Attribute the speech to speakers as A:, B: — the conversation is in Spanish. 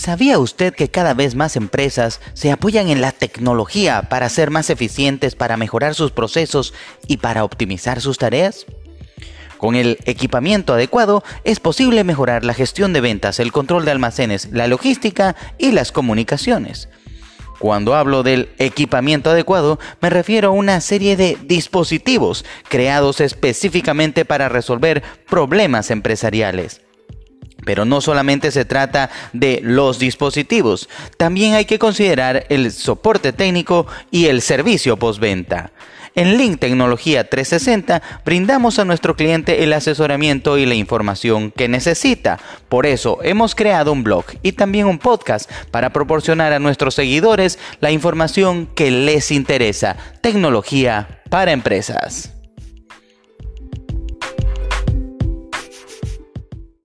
A: ¿Sabía usted que cada vez más empresas se apoyan en la tecnología para ser más eficientes, para mejorar sus procesos y para optimizar sus tareas? Con el equipamiento adecuado es posible mejorar la gestión de ventas, el control de almacenes, la logística y las comunicaciones. Cuando hablo del equipamiento adecuado, me refiero a una serie de dispositivos creados específicamente para resolver problemas empresariales. Pero no solamente se trata de los dispositivos, también hay que considerar el soporte técnico y el servicio postventa. En Link Tecnología 360 brindamos a nuestro cliente el asesoramiento y la información que necesita. Por eso hemos creado un blog y también un podcast para proporcionar a nuestros seguidores la información que les interesa. Tecnología para empresas.